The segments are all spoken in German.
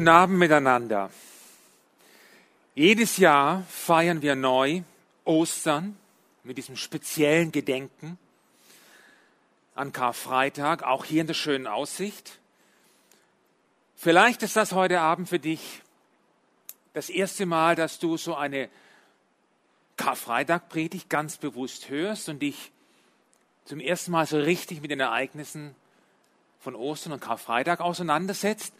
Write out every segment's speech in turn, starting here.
Guten Abend miteinander. Jedes Jahr feiern wir neu Ostern mit diesem speziellen Gedenken an Karfreitag, auch hier in der schönen Aussicht. Vielleicht ist das heute Abend für dich das erste Mal, dass du so eine Karfreitag-Predigt ganz bewusst hörst und dich zum ersten Mal so richtig mit den Ereignissen von Ostern und Karfreitag auseinandersetzt.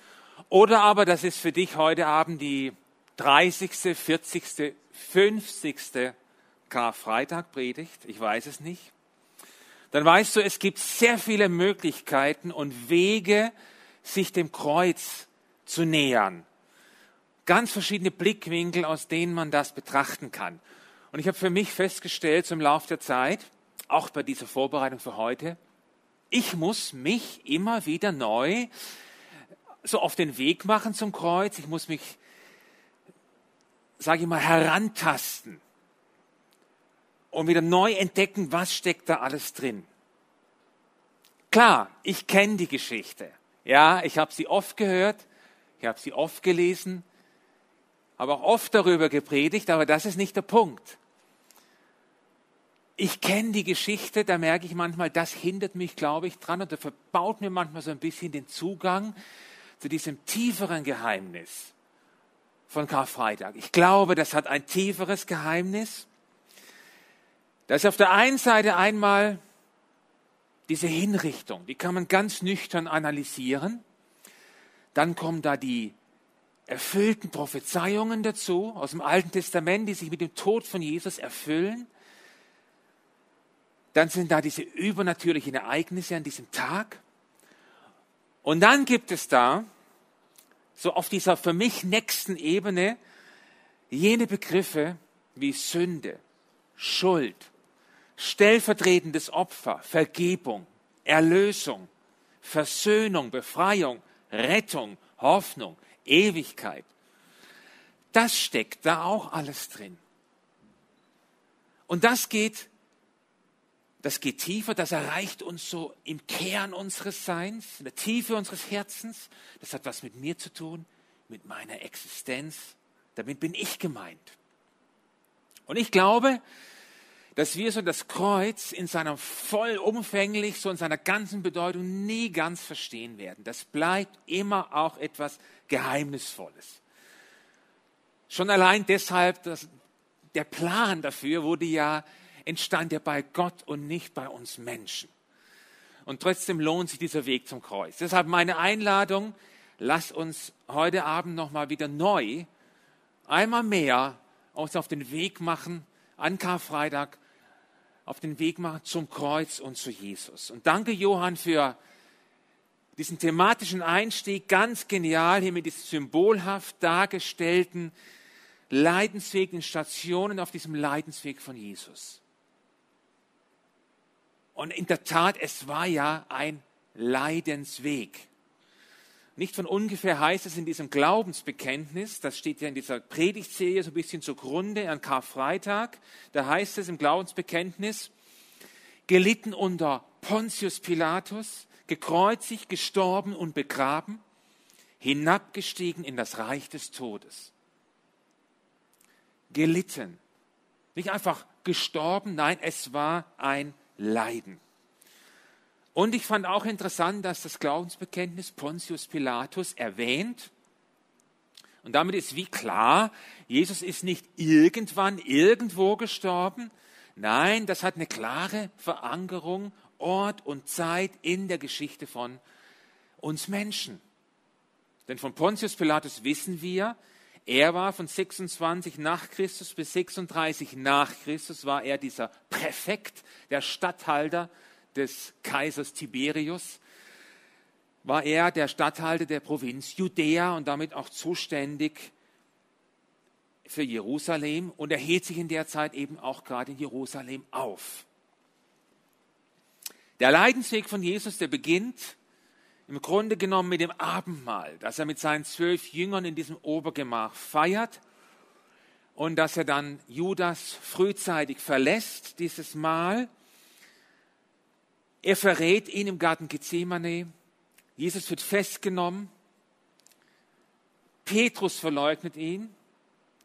Oder aber das ist für dich heute Abend die 30., 40., 50. Karfreitag Predigt, ich weiß es nicht. Dann weißt du, es gibt sehr viele Möglichkeiten und Wege, sich dem Kreuz zu nähern. Ganz verschiedene Blickwinkel, aus denen man das betrachten kann. Und ich habe für mich festgestellt zum Lauf der Zeit, auch bei dieser Vorbereitung für heute, ich muss mich immer wieder neu so auf den Weg machen zum Kreuz. Ich muss mich, sage ich mal, herantasten und wieder neu entdecken, was steckt da alles drin. Klar, ich kenne die Geschichte. Ja, ich habe sie oft gehört, ich habe sie oft gelesen, habe auch oft darüber gepredigt, aber das ist nicht der Punkt. Ich kenne die Geschichte, da merke ich manchmal, das hindert mich, glaube ich, dran und da verbaut mir manchmal so ein bisschen den Zugang zu diesem tieferen Geheimnis von Karfreitag. Ich glaube, das hat ein tieferes Geheimnis. Das ist auf der einen Seite einmal diese Hinrichtung, die kann man ganz nüchtern analysieren. Dann kommen da die erfüllten Prophezeiungen dazu aus dem Alten Testament, die sich mit dem Tod von Jesus erfüllen. Dann sind da diese übernatürlichen Ereignisse an diesem Tag. Und dann gibt es da, so auf dieser für mich nächsten Ebene, jene Begriffe wie Sünde, Schuld, stellvertretendes Opfer, Vergebung, Erlösung, Versöhnung, Befreiung, Rettung, Hoffnung, Ewigkeit. Das steckt da auch alles drin. Und das geht das geht tiefer, das erreicht uns so im Kern unseres Seins, in der Tiefe unseres Herzens. Das hat was mit mir zu tun, mit meiner Existenz. Damit bin ich gemeint. Und ich glaube, dass wir so das Kreuz in seiner vollumfänglich, so in seiner ganzen Bedeutung nie ganz verstehen werden. Das bleibt immer auch etwas Geheimnisvolles. Schon allein deshalb, dass der Plan dafür wurde ja entstand ja bei Gott und nicht bei uns Menschen. Und trotzdem lohnt sich dieser Weg zum Kreuz. Deshalb meine Einladung, lass uns heute Abend nochmal wieder neu, einmal mehr uns auf den Weg machen, an Karfreitag, auf den Weg machen zum Kreuz und zu Jesus. Und danke Johann für diesen thematischen Einstieg, ganz genial hier mit diesen symbolhaft dargestellten Leidensweg, den Stationen auf diesem Leidensweg von Jesus. Und in der Tat, es war ja ein Leidensweg. Nicht von ungefähr heißt es in diesem Glaubensbekenntnis, das steht ja in dieser Predigtserie so ein bisschen zugrunde an Karfreitag, da heißt es im Glaubensbekenntnis, gelitten unter Pontius Pilatus, gekreuzigt, gestorben und begraben, hinabgestiegen in das Reich des Todes. Gelitten. Nicht einfach gestorben, nein, es war ein leiden. Und ich fand auch interessant, dass das Glaubensbekenntnis Pontius Pilatus erwähnt. Und damit ist wie klar, Jesus ist nicht irgendwann irgendwo gestorben. Nein, das hat eine klare Verankerung, Ort und Zeit in der Geschichte von uns Menschen. Denn von Pontius Pilatus wissen wir, er war von 26 nach Christus bis 36 nach Christus, war er dieser Präfekt, der Statthalter des Kaisers Tiberius. War er der Statthalter der Provinz Judäa und damit auch zuständig für Jerusalem und er hielt sich in der Zeit eben auch gerade in Jerusalem auf. Der Leidensweg von Jesus, der beginnt im Grunde genommen mit dem Abendmahl, das er mit seinen zwölf Jüngern in diesem Obergemach feiert und dass er dann Judas frühzeitig verlässt, dieses Mahl. Er verrät ihn im Garten Gethsemane. Jesus wird festgenommen. Petrus verleugnet ihn.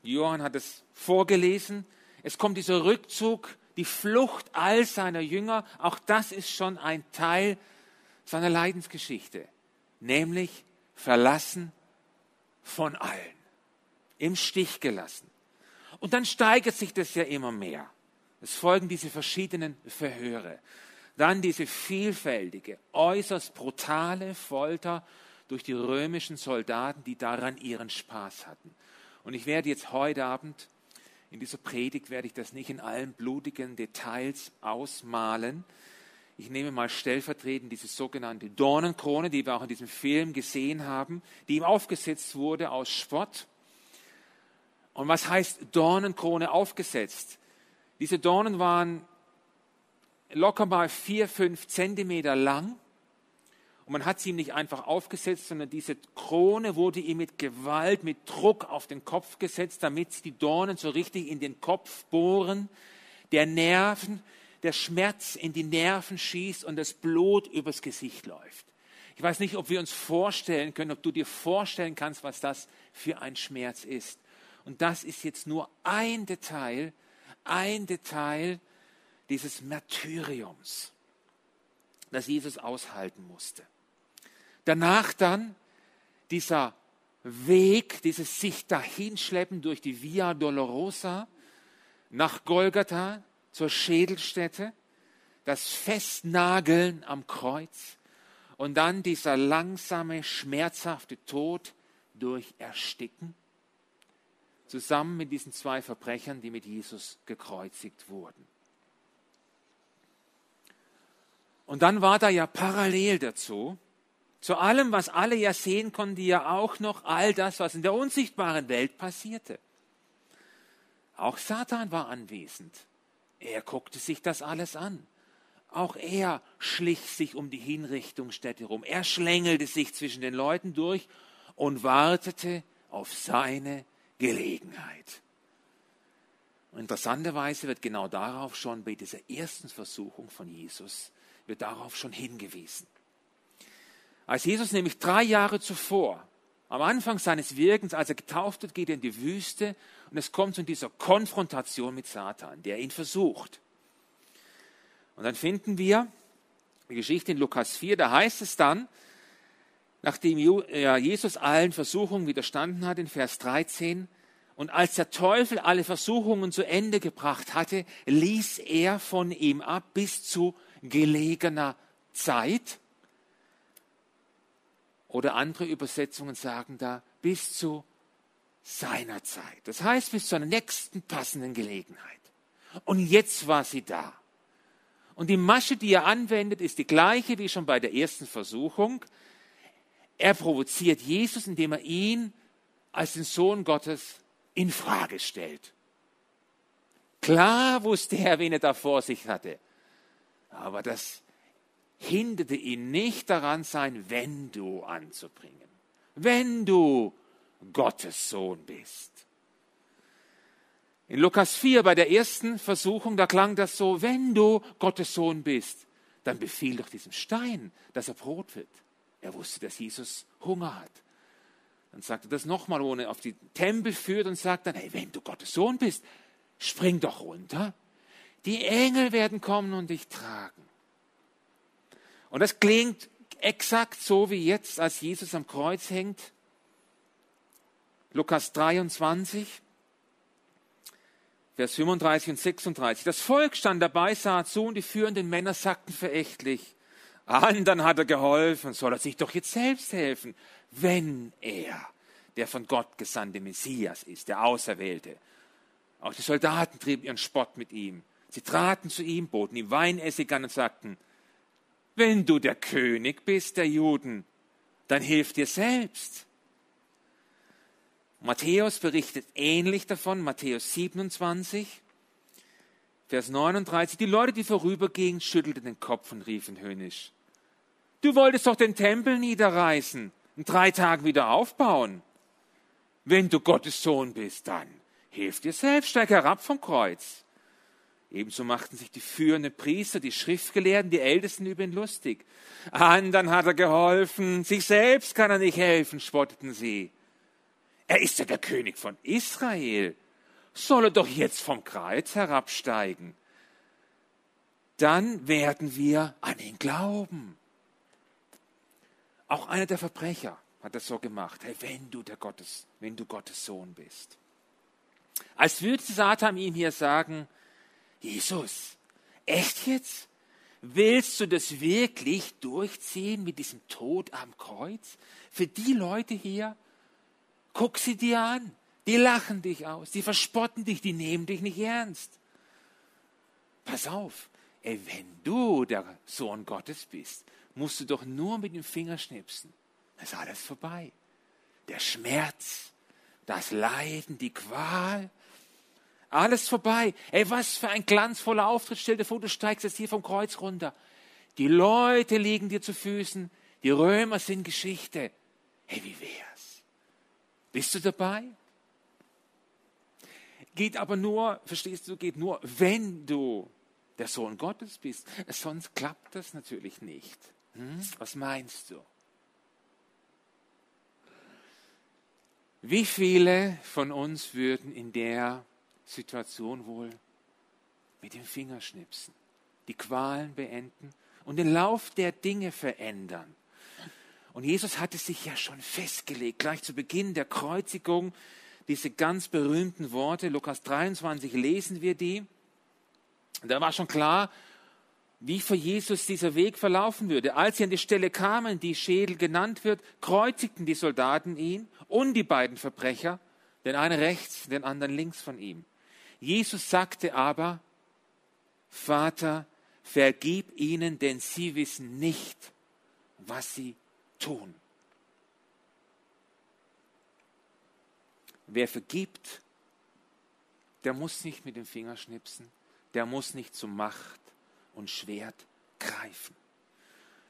Johann hat es vorgelesen. Es kommt dieser Rückzug, die Flucht all seiner Jünger. Auch das ist schon ein Teil seiner Leidensgeschichte, nämlich verlassen von allen, im Stich gelassen. Und dann steigert sich das ja immer mehr. Es folgen diese verschiedenen Verhöre. Dann diese vielfältige, äußerst brutale Folter durch die römischen Soldaten, die daran ihren Spaß hatten. Und ich werde jetzt heute Abend, in dieser Predigt werde ich das nicht in allen blutigen Details ausmalen. Ich nehme mal stellvertretend diese sogenannte Dornenkrone, die wir auch in diesem Film gesehen haben, die ihm aufgesetzt wurde aus Spott. Und was heißt Dornenkrone aufgesetzt? Diese Dornen waren locker mal vier, fünf Zentimeter lang. Und man hat sie ihm nicht einfach aufgesetzt, sondern diese Krone wurde ihm mit Gewalt, mit Druck auf den Kopf gesetzt, damit die Dornen so richtig in den Kopf bohren, der Nerven, der Schmerz in die Nerven schießt und das Blut übers Gesicht läuft. Ich weiß nicht, ob wir uns vorstellen können, ob du dir vorstellen kannst, was das für ein Schmerz ist. Und das ist jetzt nur ein Detail, ein Detail dieses Martyriums, das Jesus aushalten musste. Danach dann dieser Weg, dieses sich dahinschleppen durch die Via Dolorosa nach Golgatha zur Schädelstätte, das Festnageln am Kreuz und dann dieser langsame, schmerzhafte Tod durch Ersticken, zusammen mit diesen zwei Verbrechern, die mit Jesus gekreuzigt wurden. Und dann war da ja parallel dazu zu allem, was alle ja sehen konnten, ja auch noch all das, was in der unsichtbaren Welt passierte. Auch Satan war anwesend. Er guckte sich das alles an. Auch er schlich sich um die Hinrichtungsstätte rum. Er schlängelte sich zwischen den Leuten durch und wartete auf seine Gelegenheit. Interessanterweise wird genau darauf schon bei dieser ersten Versuchung von Jesus, wird darauf schon hingewiesen. Als Jesus nämlich drei Jahre zuvor, am Anfang seines Wirkens, als er getauft wird, geht er in die Wüste und es kommt zu dieser Konfrontation mit Satan, der ihn versucht. Und dann finden wir die Geschichte in Lukas 4, da heißt es dann, nachdem Jesus allen Versuchungen widerstanden hat, in Vers 13, und als der Teufel alle Versuchungen zu Ende gebracht hatte, ließ er von ihm ab bis zu gelegener Zeit. Oder andere Übersetzungen sagen da bis zu seiner Zeit. Das heißt bis zu einer nächsten passenden Gelegenheit. Und jetzt war sie da. Und die Masche, die er anwendet, ist die gleiche wie schon bei der ersten Versuchung. Er provoziert Jesus, indem er ihn als den Sohn Gottes in Frage stellt. Klar wusste er, wen er da vor sich hatte. Aber das hinderte ihn nicht daran, sein Wenn du anzubringen. Wenn du Gottes Sohn bist. In Lukas 4 bei der ersten Versuchung, da klang das so, wenn du Gottes Sohn bist, dann befiehl doch diesem Stein, dass er Brot wird. Er wusste, dass Jesus Hunger hat. Dann sagte er das nochmal, ohne auf die Tempel führt und sagt dann, hey, wenn du Gottes Sohn bist, spring doch runter. Die Engel werden kommen und dich tragen. Und das klingt exakt so wie jetzt, als Jesus am Kreuz hängt. Lukas 23, Vers 35 und 36. Das Volk stand dabei, sah zu und die führenden Männer sagten verächtlich, anderen hat er geholfen, soll er sich doch jetzt selbst helfen, wenn er der von Gott gesandte Messias ist, der Auserwählte. Auch die Soldaten trieben ihren Spott mit ihm. Sie traten zu ihm, boten ihm Weinessig an und sagten, wenn du der König bist der Juden, dann hilf dir selbst. Matthäus berichtet ähnlich davon, Matthäus 27, Vers 39. Die Leute, die vorübergingen, schüttelten den Kopf und riefen höhnisch. Du wolltest doch den Tempel niederreißen in drei Tagen wieder aufbauen. Wenn du Gottes Sohn bist, dann hilf dir selbst, steig herab vom Kreuz. Ebenso machten sich die führenden Priester, die Schriftgelehrten, die Ältesten über ihn lustig. Andern hat er geholfen, sich selbst kann er nicht helfen, spotteten sie. Er ist ja der König von Israel. Soll er doch jetzt vom Kreuz herabsteigen. Dann werden wir an ihn glauben. Auch einer der Verbrecher hat das so gemacht. Hey, wenn du der Gottes, wenn du Gottes Sohn bist. Als würde Satan ihm hier sagen, Jesus, echt jetzt? Willst du das wirklich durchziehen mit diesem Tod am Kreuz? Für die Leute hier? Guck sie dir an. Die lachen dich aus, die verspotten dich, die nehmen dich nicht ernst. Pass auf, ey, wenn du der Sohn Gottes bist, musst du doch nur mit dem Finger schnipsen. Dann ist alles vorbei. Der Schmerz, das Leiden, die Qual, alles vorbei. Ey, was für ein glanzvoller Auftritt. Stell dir vor, du steigst jetzt hier vom Kreuz runter. Die Leute liegen dir zu Füßen. Die Römer sind Geschichte. Hey, wie wär's? Bist du dabei? Geht aber nur, verstehst du, geht nur, wenn du der Sohn Gottes bist. Sonst klappt das natürlich nicht. Hm? Was meinst du? Wie viele von uns würden in der Situation wohl mit dem Finger schnipsen, die Qualen beenden und den Lauf der Dinge verändern. Und Jesus hatte sich ja schon festgelegt, gleich zu Beginn der Kreuzigung, diese ganz berühmten Worte, Lukas 23 lesen wir die. Da war schon klar, wie für Jesus dieser Weg verlaufen würde. Als sie an die Stelle kamen, die Schädel genannt wird, kreuzigten die Soldaten ihn und die beiden Verbrecher, den einen rechts, den anderen links von ihm. Jesus sagte aber, Vater, vergib ihnen, denn sie wissen nicht, was sie tun. Wer vergibt, der muss nicht mit dem Finger schnipsen, der muss nicht zu Macht und Schwert greifen.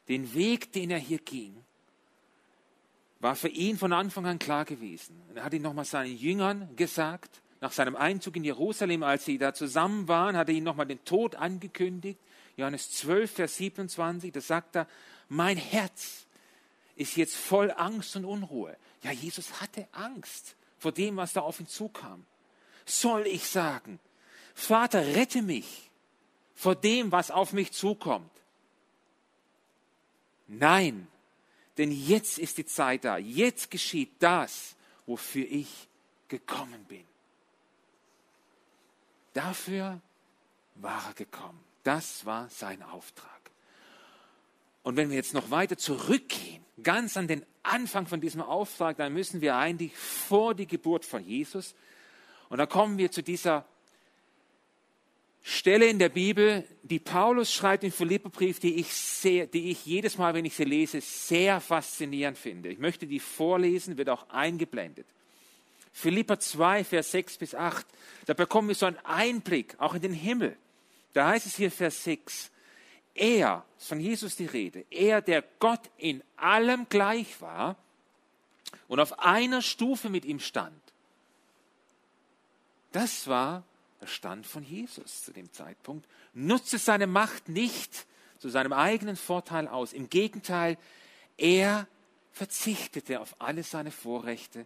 Den Weg, den er hier ging, war für ihn von Anfang an klar gewesen. Er hat ihn nochmal seinen Jüngern gesagt, nach seinem Einzug in Jerusalem, als sie da zusammen waren, hat er ihnen nochmal den Tod angekündigt. Johannes 12, Vers 27, da sagt er, mein Herz ist jetzt voll Angst und Unruhe. Ja, Jesus hatte Angst vor dem, was da auf ihn zukam. Soll ich sagen, Vater, rette mich vor dem, was auf mich zukommt? Nein, denn jetzt ist die Zeit da. Jetzt geschieht das, wofür ich gekommen bin. Dafür war er gekommen. Das war sein Auftrag. Und wenn wir jetzt noch weiter zurückgehen, ganz an den Anfang von diesem Auftrag, dann müssen wir eigentlich vor die Geburt von Jesus. Und da kommen wir zu dieser Stelle in der Bibel, die Paulus schreibt im Philipperbrief, die ich, sehr, die ich jedes Mal, wenn ich sie lese, sehr faszinierend finde. Ich möchte die vorlesen, wird auch eingeblendet. Philippa 2, Vers 6 bis 8. Da bekommen wir so einen Einblick, auch in den Himmel. Da heißt es hier Vers 6. Er, von Jesus die Rede, er, der Gott in allem gleich war und auf einer Stufe mit ihm stand. Das war der Stand von Jesus zu dem Zeitpunkt. Nutzte seine Macht nicht zu seinem eigenen Vorteil aus. Im Gegenteil, er verzichtete auf alle seine Vorrechte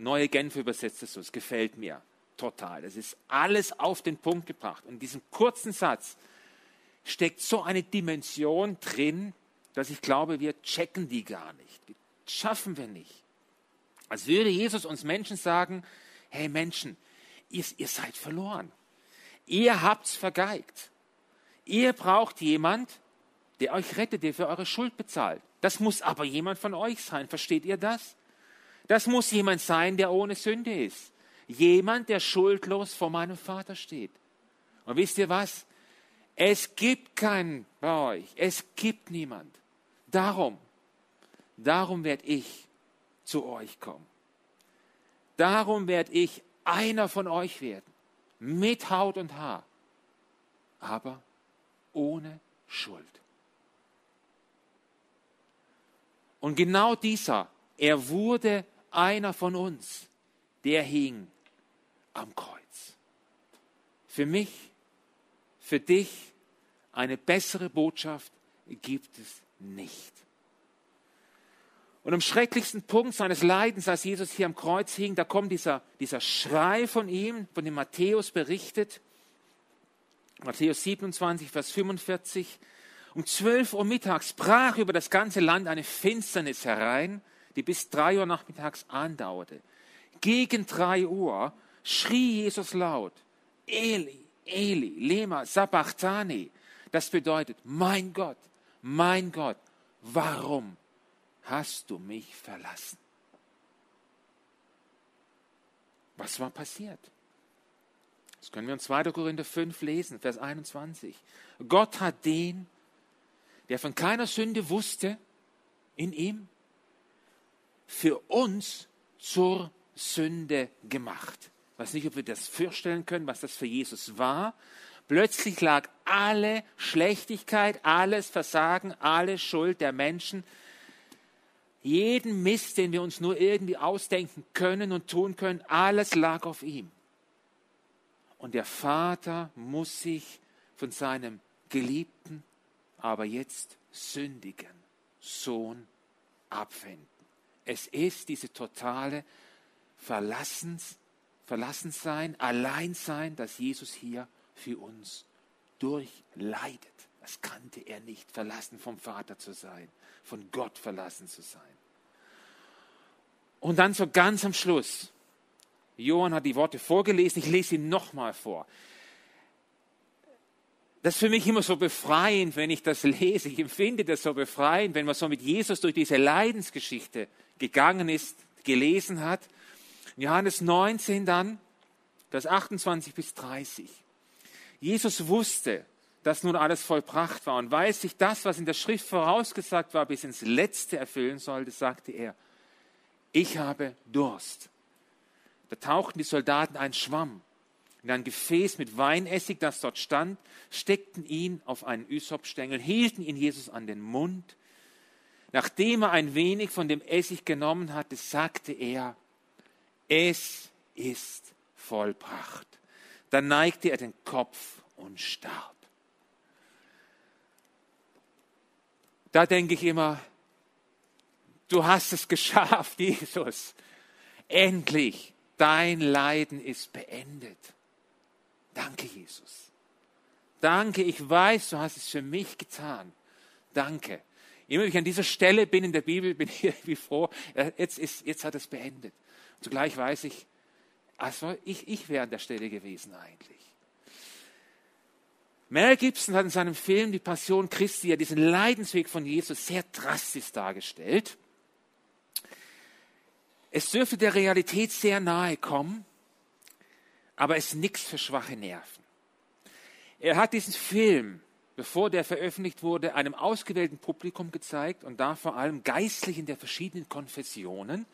Neue Genfer übersetzt es so, es gefällt mir total. Es ist alles auf den Punkt gebracht. Und in diesem kurzen Satz steckt so eine Dimension drin, dass ich glaube, wir checken die gar nicht. Die schaffen wir nicht. Als würde Jesus uns Menschen sagen, hey Menschen, ihr, ihr seid verloren. Ihr habt's vergeigt. Ihr braucht jemand, der euch rettet, der für eure Schuld bezahlt. Das muss aber jemand von euch sein. Versteht ihr das? Das muss jemand sein, der ohne Sünde ist. Jemand, der schuldlos vor meinem Vater steht. Und wisst ihr was? Es gibt keinen bei euch. Es gibt niemand. Darum, darum werde ich zu euch kommen. darum werde ich einer von euch werden, mit Haut und Haar, aber ohne Schuld. Und genau dieser, er wurde einer von uns, der hing am Kreuz. Für mich, für dich, eine bessere Botschaft gibt es nicht. Und am schrecklichsten Punkt seines Leidens, als Jesus hier am Kreuz hing, da kommt dieser, dieser Schrei von ihm, von dem Matthäus berichtet. Matthäus 27, Vers 45. Um 12 Uhr mittags brach über das ganze Land eine Finsternis herein, die bis drei Uhr nachmittags andauerte. Gegen drei Uhr schrie Jesus laut, Eli, Eli, lema sabachthani. Das bedeutet, mein Gott, mein Gott, warum hast du mich verlassen? Was war passiert? Das können wir in 2. Korinther 5 lesen, Vers 21. Gott hat den, der von keiner Sünde wusste, in ihm, für uns zur Sünde gemacht. Ich weiß nicht, ob wir das vorstellen können, was das für Jesus war. Plötzlich lag alle Schlechtigkeit, alles Versagen, alle Schuld der Menschen, jeden Mist, den wir uns nur irgendwie ausdenken können und tun können, alles lag auf ihm. Und der Vater muss sich von seinem geliebten, aber jetzt sündigen Sohn abwenden. Es ist diese totale Verlassens, Verlassensein, Alleinsein, das Jesus hier für uns durchleidet. Das kannte er nicht, verlassen vom Vater zu sein, von Gott verlassen zu sein. Und dann so ganz am Schluss, Johann hat die Worte vorgelesen, ich lese sie nochmal vor. Das ist für mich immer so befreiend, wenn ich das lese. Ich empfinde das so befreiend, wenn man so mit Jesus durch diese Leidensgeschichte gegangen ist, gelesen hat. Johannes 19 dann, Vers 28 bis 30. Jesus wusste, dass nun alles vollbracht war und weil sich das, was in der Schrift vorausgesagt war, bis ins Letzte erfüllen sollte, sagte er, ich habe Durst. Da tauchten die Soldaten einen Schwamm in ein Gefäß mit Weinessig, das dort stand, steckten ihn auf einen Ysopstängel, hielten ihn Jesus an den Mund. Nachdem er ein wenig von dem Essig genommen hatte, sagte er, es ist vollbracht. Dann neigte er den Kopf und starb. Da denke ich immer, du hast es geschafft, Jesus. Endlich, dein Leiden ist beendet. Danke, Jesus. Danke, ich weiß, du hast es für mich getan. Danke. Immer wenn ich an dieser Stelle bin in der Bibel, bin ich irgendwie froh, jetzt, ist, jetzt hat es beendet. Zugleich weiß ich, also ich, ich wäre an der Stelle gewesen eigentlich. Mel Gibson hat in seinem Film Die Passion Christi ja diesen Leidensweg von Jesus sehr drastisch dargestellt. Es dürfte der Realität sehr nahe kommen, aber es ist nichts für schwache Nerven. Er hat diesen Film, bevor der veröffentlicht wurde, einem ausgewählten Publikum gezeigt und da vor allem Geistlichen der verschiedenen Konfessionen.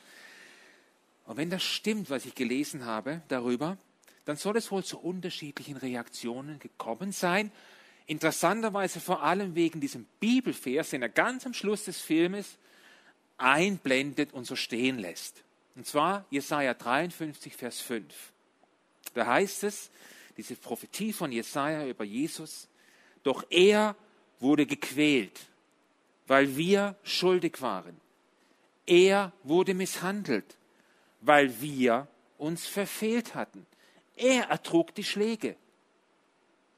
Und wenn das stimmt, was ich gelesen habe darüber, dann soll es wohl zu unterschiedlichen Reaktionen gekommen sein. Interessanterweise vor allem wegen diesem Bibelvers, den er ganz am Schluss des Filmes einblendet und so stehen lässt. Und zwar Jesaja 53, Vers 5. Da heißt es, diese Prophetie von Jesaja über Jesus, doch er wurde gequält, weil wir schuldig waren. Er wurde misshandelt, weil wir uns verfehlt hatten. Er ertrug die Schläge,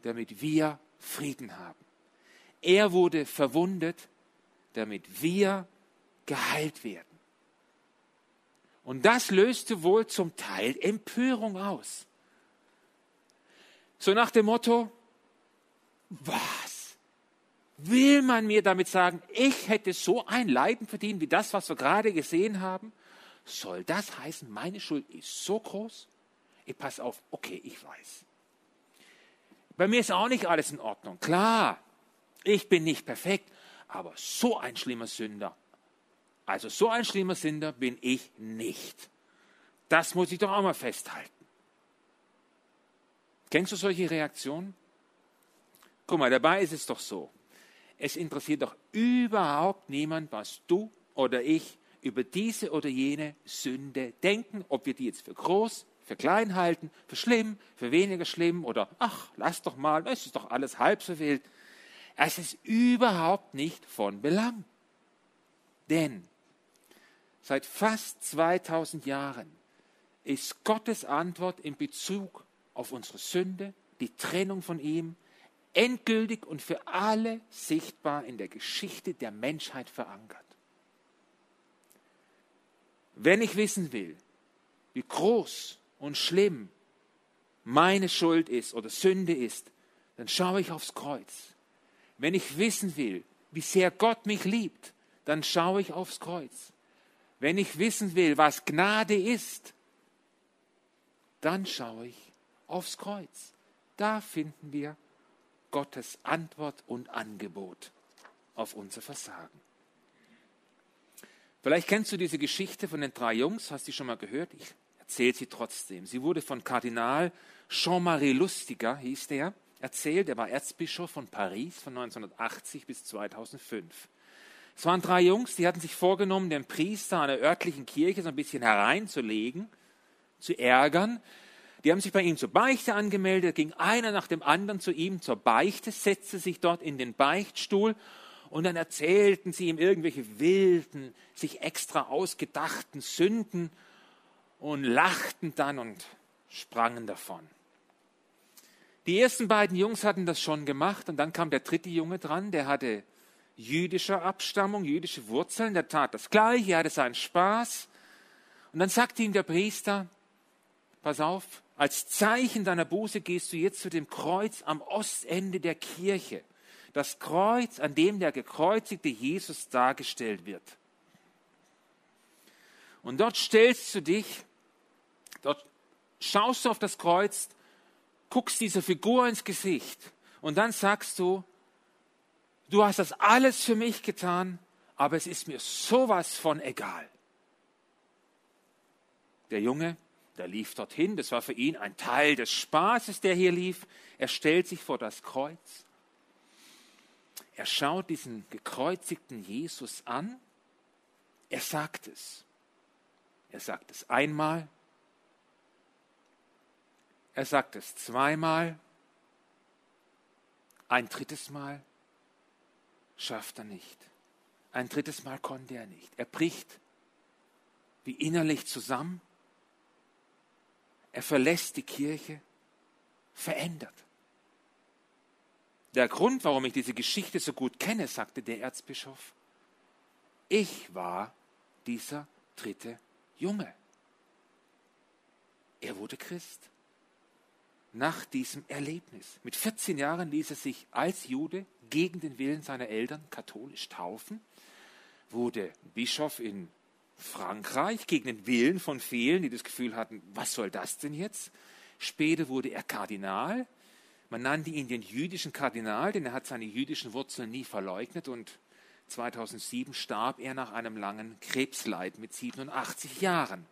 damit wir Frieden haben. Er wurde verwundet, damit wir geheilt werden. Und das löste wohl zum Teil Empörung aus. So nach dem Motto, was? Will man mir damit sagen, ich hätte so ein Leiden verdient wie das, was wir gerade gesehen haben? Soll das heißen, meine Schuld ist so groß? Ich pass auf, okay, ich weiß. Bei mir ist auch nicht alles in Ordnung. Klar, ich bin nicht perfekt, aber so ein schlimmer Sünder, also so ein schlimmer Sünder bin ich nicht. Das muss ich doch auch mal festhalten. Kennst du solche Reaktionen? Guck mal, dabei ist es doch so. Es interessiert doch überhaupt niemand, was du oder ich über diese oder jene Sünde denken, ob wir die jetzt für groß, für klein halten, für schlimm, für weniger schlimm oder ach, lass doch mal, es ist doch alles halb so wild. Es ist überhaupt nicht von Belang. Denn seit fast 2000 Jahren ist Gottes Antwort in Bezug auf unsere Sünde, die Trennung von ihm, endgültig und für alle sichtbar in der Geschichte der Menschheit verankert. Wenn ich wissen will, wie groß und schlimm meine Schuld ist oder Sünde ist, dann schaue ich aufs Kreuz. Wenn ich wissen will, wie sehr Gott mich liebt, dann schaue ich aufs Kreuz. Wenn ich wissen will, was Gnade ist, dann schaue ich aufs Kreuz. Da finden wir Gottes Antwort und Angebot auf unser Versagen. Vielleicht kennst du diese Geschichte von den drei Jungs, hast du schon mal gehört? Ich erzähle sie trotzdem. Sie wurde von Kardinal Jean-Marie Lustiger, hieß der, erzählt. Er war Erzbischof von Paris von 1980 bis 2005. Es waren drei Jungs, die hatten sich vorgenommen, den Priester einer örtlichen Kirche so ein bisschen hereinzulegen, zu ärgern. Die haben sich bei ihm zur Beichte angemeldet, ging einer nach dem anderen zu ihm zur Beichte, setzte sich dort in den Beichtstuhl und dann erzählten sie ihm irgendwelche wilden, sich extra ausgedachten Sünden und lachten dann und sprangen davon. Die ersten beiden Jungs hatten das schon gemacht und dann kam der dritte Junge dran, der hatte jüdische Abstammung, jüdische Wurzeln, der tat das Gleiche, er hatte seinen Spaß. Und dann sagte ihm der Priester, pass auf, als Zeichen deiner Buße gehst du jetzt zu dem Kreuz am Ostende der Kirche das Kreuz, an dem der gekreuzigte Jesus dargestellt wird. Und dort stellst du dich, dort schaust du auf das Kreuz, guckst dieser Figur ins Gesicht und dann sagst du, du hast das alles für mich getan, aber es ist mir sowas von egal. Der Junge, der lief dorthin, das war für ihn ein Teil des Spaßes, der hier lief. Er stellt sich vor das Kreuz er schaut diesen gekreuzigten Jesus an. Er sagt es. Er sagt es einmal. Er sagt es zweimal. Ein drittes Mal schafft er nicht. Ein drittes Mal konnte er nicht. Er bricht wie innerlich zusammen. Er verlässt die Kirche verändert. Der Grund, warum ich diese Geschichte so gut kenne, sagte der Erzbischof, ich war dieser dritte Junge. Er wurde Christ. Nach diesem Erlebnis. Mit 14 Jahren ließ er sich als Jude gegen den Willen seiner Eltern katholisch taufen, wurde Bischof in Frankreich gegen den Willen von vielen, die das Gefühl hatten, was soll das denn jetzt? Später wurde er Kardinal man nannte ihn den jüdischen Kardinal, denn er hat seine jüdischen Wurzeln nie verleugnet und 2007 starb er nach einem langen Krebsleid mit 87 Jahren.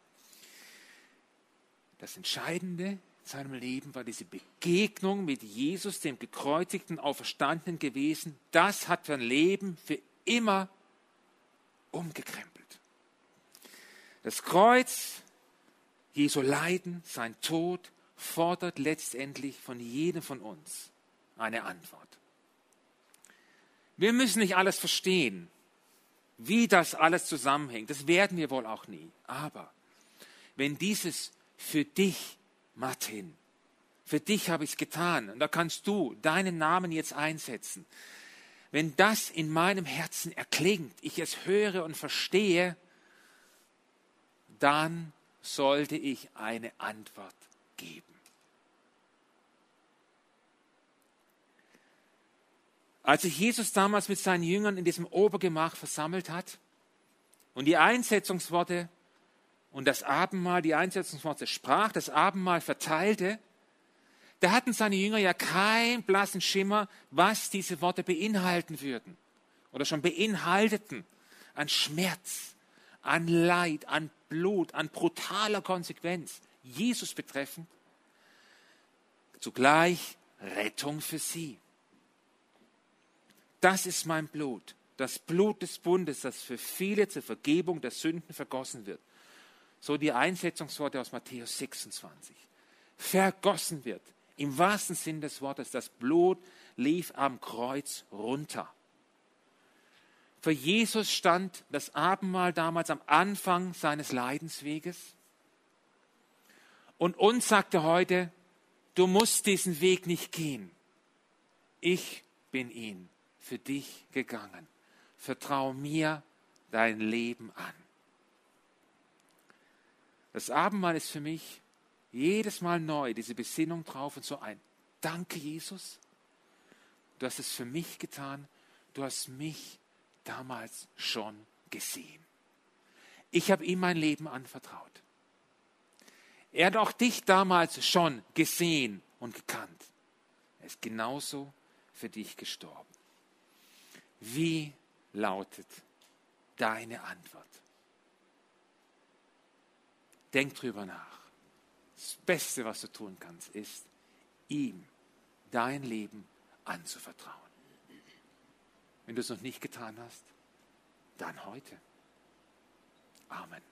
Das Entscheidende in seinem Leben war diese Begegnung mit Jesus, dem gekreuzigten Auferstandenen gewesen. Das hat sein Leben für immer umgekrempelt. Das Kreuz, Jesu Leiden, sein Tod, fordert letztendlich von jedem von uns eine Antwort. Wir müssen nicht alles verstehen, wie das alles zusammenhängt. Das werden wir wohl auch nie. Aber wenn dieses für dich, Martin, für dich habe ich es getan, und da kannst du deinen Namen jetzt einsetzen. Wenn das in meinem Herzen erklingt, ich es höre und verstehe, dann sollte ich eine Antwort geben. Als sich Jesus damals mit seinen Jüngern in diesem Obergemach versammelt hat und die Einsetzungsworte und das Abendmahl, die Einsetzungsworte sprach, das Abendmahl verteilte, da hatten seine Jünger ja keinen blassen Schimmer, was diese Worte beinhalten würden oder schon beinhalteten an Schmerz, an Leid, an Blut an brutaler Konsequenz Jesus betreffen, zugleich Rettung für sie. Das ist mein Blut, das Blut des Bundes, das für viele zur Vergebung der Sünden vergossen wird. So die Einsetzungsworte aus Matthäus 26. Vergossen wird. Im wahrsten Sinn des Wortes, das Blut lief am Kreuz runter. Für Jesus stand das Abendmahl damals am Anfang seines Leidensweges. Und uns sagt er heute, du musst diesen Weg nicht gehen. Ich bin ihn für dich gegangen. Vertraue mir dein Leben an. Das Abendmahl ist für mich jedes Mal neu, diese Besinnung drauf und so ein Danke, Jesus. Du hast es für mich getan. Du hast mich damals schon gesehen. Ich habe ihm mein Leben anvertraut. Er hat auch dich damals schon gesehen und gekannt. Er ist genauso für dich gestorben. Wie lautet deine Antwort? Denk drüber nach. Das Beste, was du tun kannst, ist, ihm dein Leben anzuvertrauen. Wenn du es noch nicht getan hast, dann heute. Amen.